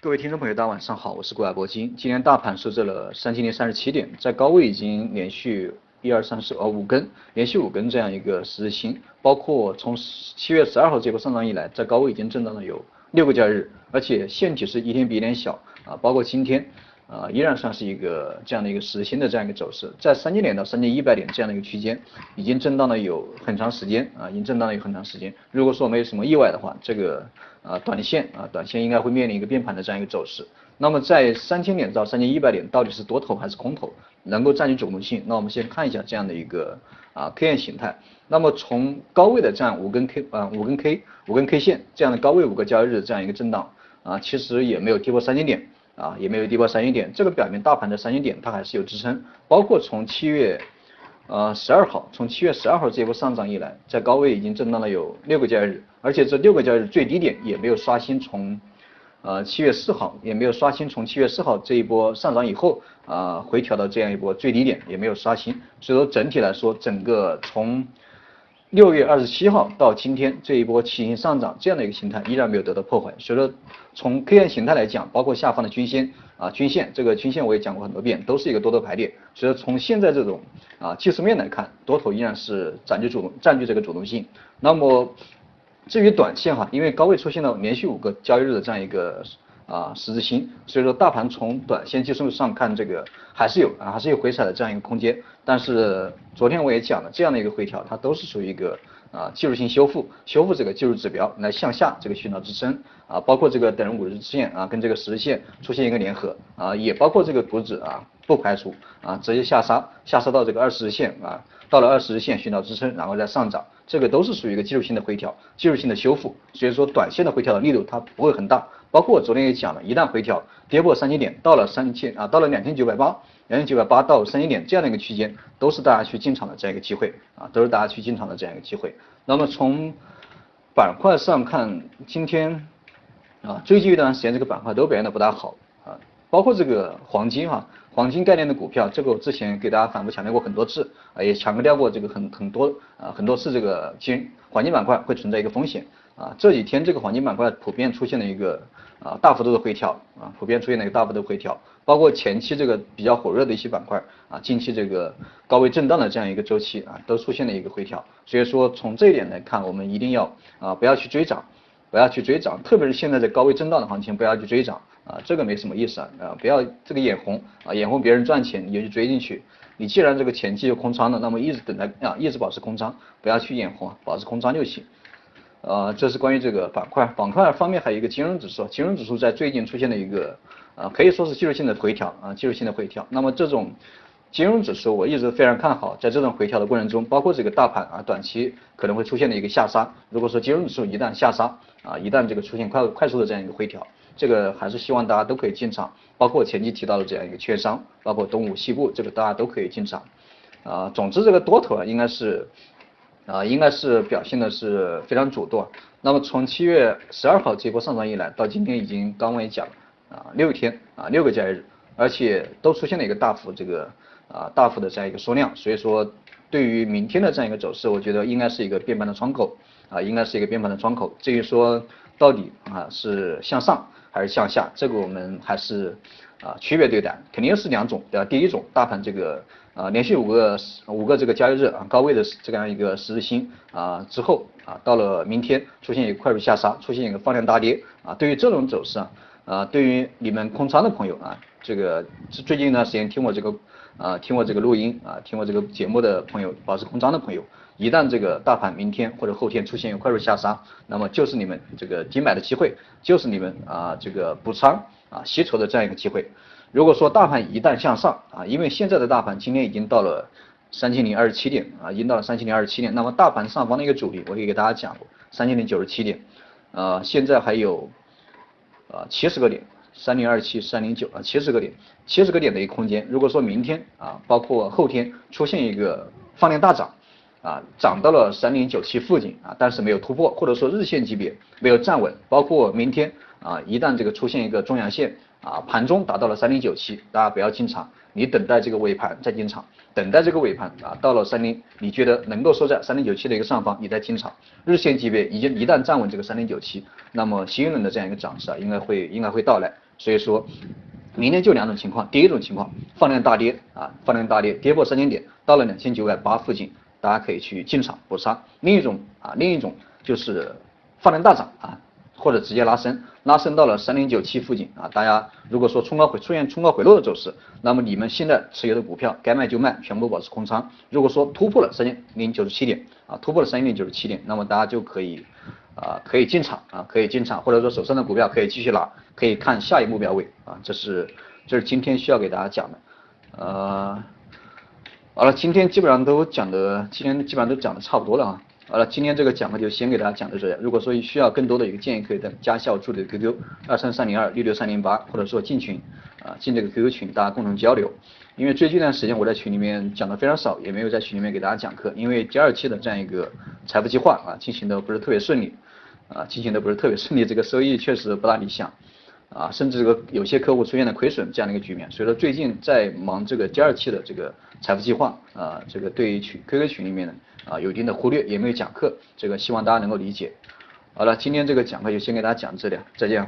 各位听众朋友，大家晚上好，我是郭亚博金。今天大盘收在了三千零三十七点，在高位已经连续一二三四呃五根，连续五根这样一个十字星，包括从七月十二号这波上涨以来，在高位已经震荡了有六个交易日，而且线体是一天比一天小啊，包括今天。啊，依然算是一个这样的一个实心的这样一个走势，在三千点到三千一百点这样的一个区间，已经震荡了有很长时间啊，已经震荡了有很长时间。如果说没有什么意外的话，这个啊短线啊短线应该会面临一个变盘的这样一个走势。那么在三千点到三千一百点到底是多头还是空头，能够占据主动性？那我们先看一下这样的一个啊 K 线形态。那么从高位的这样五根 K 啊五根 K 五根 K 线这样的高位五个交易日这样一个震荡啊，其实也没有跌破三千点。啊，也没有跌破三千点，这个表明大盘的三千点它还是有支撑，包括从七月呃十二号，从七月十二号这一波上涨以来，在高位已经震荡了有六个交易日，而且这六个交易日最低点也没有刷新，从呃七月四号也没有刷新，从七月四号这一波上涨以后啊回调到这样一波最低点也没有刷新，所以说整体来说，整个从六月二十七号到今天这一波起形上涨这样的一个形态依然没有得到破坏，所以说从 K 线形态来讲，包括下方的均线啊均线，这个均线我也讲过很多遍，都是一个多头排列，所以说从现在这种啊技术面来看，多头依然是占据主动占据这个主动性。那么至于短线哈，因为高位出现了连续五个交易日的这样一个。啊，十字星，所以说大盘从短线技术上看，这个还是有啊，还是有回踩的这样一个空间。但是昨天我也讲了，这样的一个回调，它都是属于一个啊技术性修复，修复这个技术指标来向下这个寻找支撑啊，包括这个等五日线啊跟这个十日线出现一个联合啊，也包括这个股指啊不排除啊直接下杀，下杀到这个二十日线啊，到了二十日线寻找支撑，然后再上涨，这个都是属于一个技术性的回调，技术性的修复。所以说短线的回调的力度它不会很大。包括我昨天也讲了，一旦回调跌破三千点，到了三千啊，到了两千九百八，两千九百八到三千点这样的一个区间，都是大家去进场的这样一个机会啊，都是大家去进场的这样一个机会。那么从板块上看，今天啊，最近一段时间这个板块都表现的不大好啊，包括这个黄金哈，黄金概念的股票，这个我之前给大家反复强调过很多次啊，也强调过这个很很多啊很多次这个金黄金板块会存在一个风险。啊，这几天这个黄金板块普遍出现了一个啊大幅度的回调啊，普遍出现了一个大幅度回调，包括前期这个比较火热的一些板块啊，近期这个高位震荡的这样一个周期啊，都出现了一个回调。所以说从这一点来看，我们一定要啊不要去追涨，不要去追涨，特别是现在这高位震荡的行情，不要去追涨啊，这个没什么意思啊，啊不要这个眼红啊，眼红别人赚钱你就去追进去，你既然这个前期就空仓了，那么一直等待啊，一直保持空仓，不要去眼红，保持空仓就行。呃，这是关于这个板块，板块方面还有一个金融指数，金融指数在最近出现了一个呃，可以说是技术性的回调啊，技术性的回调。那么这种金融指数我一直非常看好，在这种回调的过程中，包括这个大盘啊，短期可能会出现的一个下杀。如果说金融指数一旦下杀啊，一旦这个出现快快速的这样一个回调，这个还是希望大家都可以进场，包括前期提到的这样一个券商，包括东武西部，这个大家都可以进场啊。总之这个多头啊，应该是。啊，应该是表现的是非常主动。那么从七月十二号这波上涨以来，到今天已经刚刚也讲了啊，六天啊，六个交易日，而且都出现了一个大幅这个啊大幅的这样一个缩量。所以说，对于明天的这样一个走势，我觉得应该是一个变盘的窗口啊，应该是一个变盘的窗口。至于说到底啊是向上还是向下，这个我们还是啊区别对待，肯定是两种对吧？第一种，大盘这个。啊，连续五个五个这个交易日啊，高位的这样一个十字星啊之后啊，到了明天出现一个快速下杀，出现一个放量大跌啊。对于这种走势啊，啊，对于你们空仓的朋友啊，这个最近一段时间听我这个啊听我这个录音啊，听我这个节目的朋友，保持空仓的朋友，一旦这个大盘明天或者后天出现一个快速下杀，那么就是你们这个低买的机会，就是你们啊这个补仓啊吸筹的这样一个机会。如果说大盘一旦向上啊，因为现在的大盘今天已经到了三千零二十七点啊，已经到了三千零二十七点，那么大盘上方的一个阻力，我可以给大家讲过，三千零九十七点，呃，现在还有啊七十个点，三零二七三零九啊七十个点，七十个点的一个空间。如果说明天啊，包括后天出现一个放量大涨啊，涨到了三零九七附近啊，但是没有突破，或者说日线级别没有站稳，包括明天啊，一旦这个出现一个中阳线。啊，盘中达到了三零九七，大家不要进场，你等待这个尾盘再进场，等待这个尾盘啊，到了三零，你觉得能够收在三零九七的一个上方，你再进场。日线级别已经一旦站稳这个三零九七，那么新一轮的这样一个涨势啊，应该会应该会到来所以说，明天就两种情况，第一种情况放量大跌啊，放量大跌，跌破三千点，到了两千九百八附近，大家可以去进场补杀。另一种啊，另一种就是放量大涨啊。或者直接拉升，拉升到了三零九七附近啊，大家如果说冲高回出现冲高回落的走势，那么你们现在持有的股票该卖就卖，全部保持空仓。如果说突破了三千零九十七点啊，突破了三千零九十七点，那么大家就可以啊可以进场啊可以进场，或者说手上的股票可以继续拿，可以看下一目标位啊，这是这是今天需要给大家讲的，呃，好了，今天基本上都讲的，今天基本上都讲的差不多了啊。好了，今天这个讲课就先给大家讲到这里。如果说需要更多的一个建议，可以在加校助理的 QQ 二三三零二六六三零八，或者说进群啊进这个 QQ 群，大家共同交流。因为最近一段时间我在群里面讲的非常少，也没有在群里面给大家讲课，因为第二期的这样一个财富计划啊进行的不是特别顺利啊进行的不是特别顺利，这个收益确实不大理想啊，甚至这个有些客户出现了亏损这样的一个局面。所以说最近在忙这个第二期的这个财富计划啊，这个对于群 QQ 群里面呢。啊，有一定的忽略，也没有讲课，这个希望大家能够理解。好了，今天这个讲课就先给大家讲这里，再见。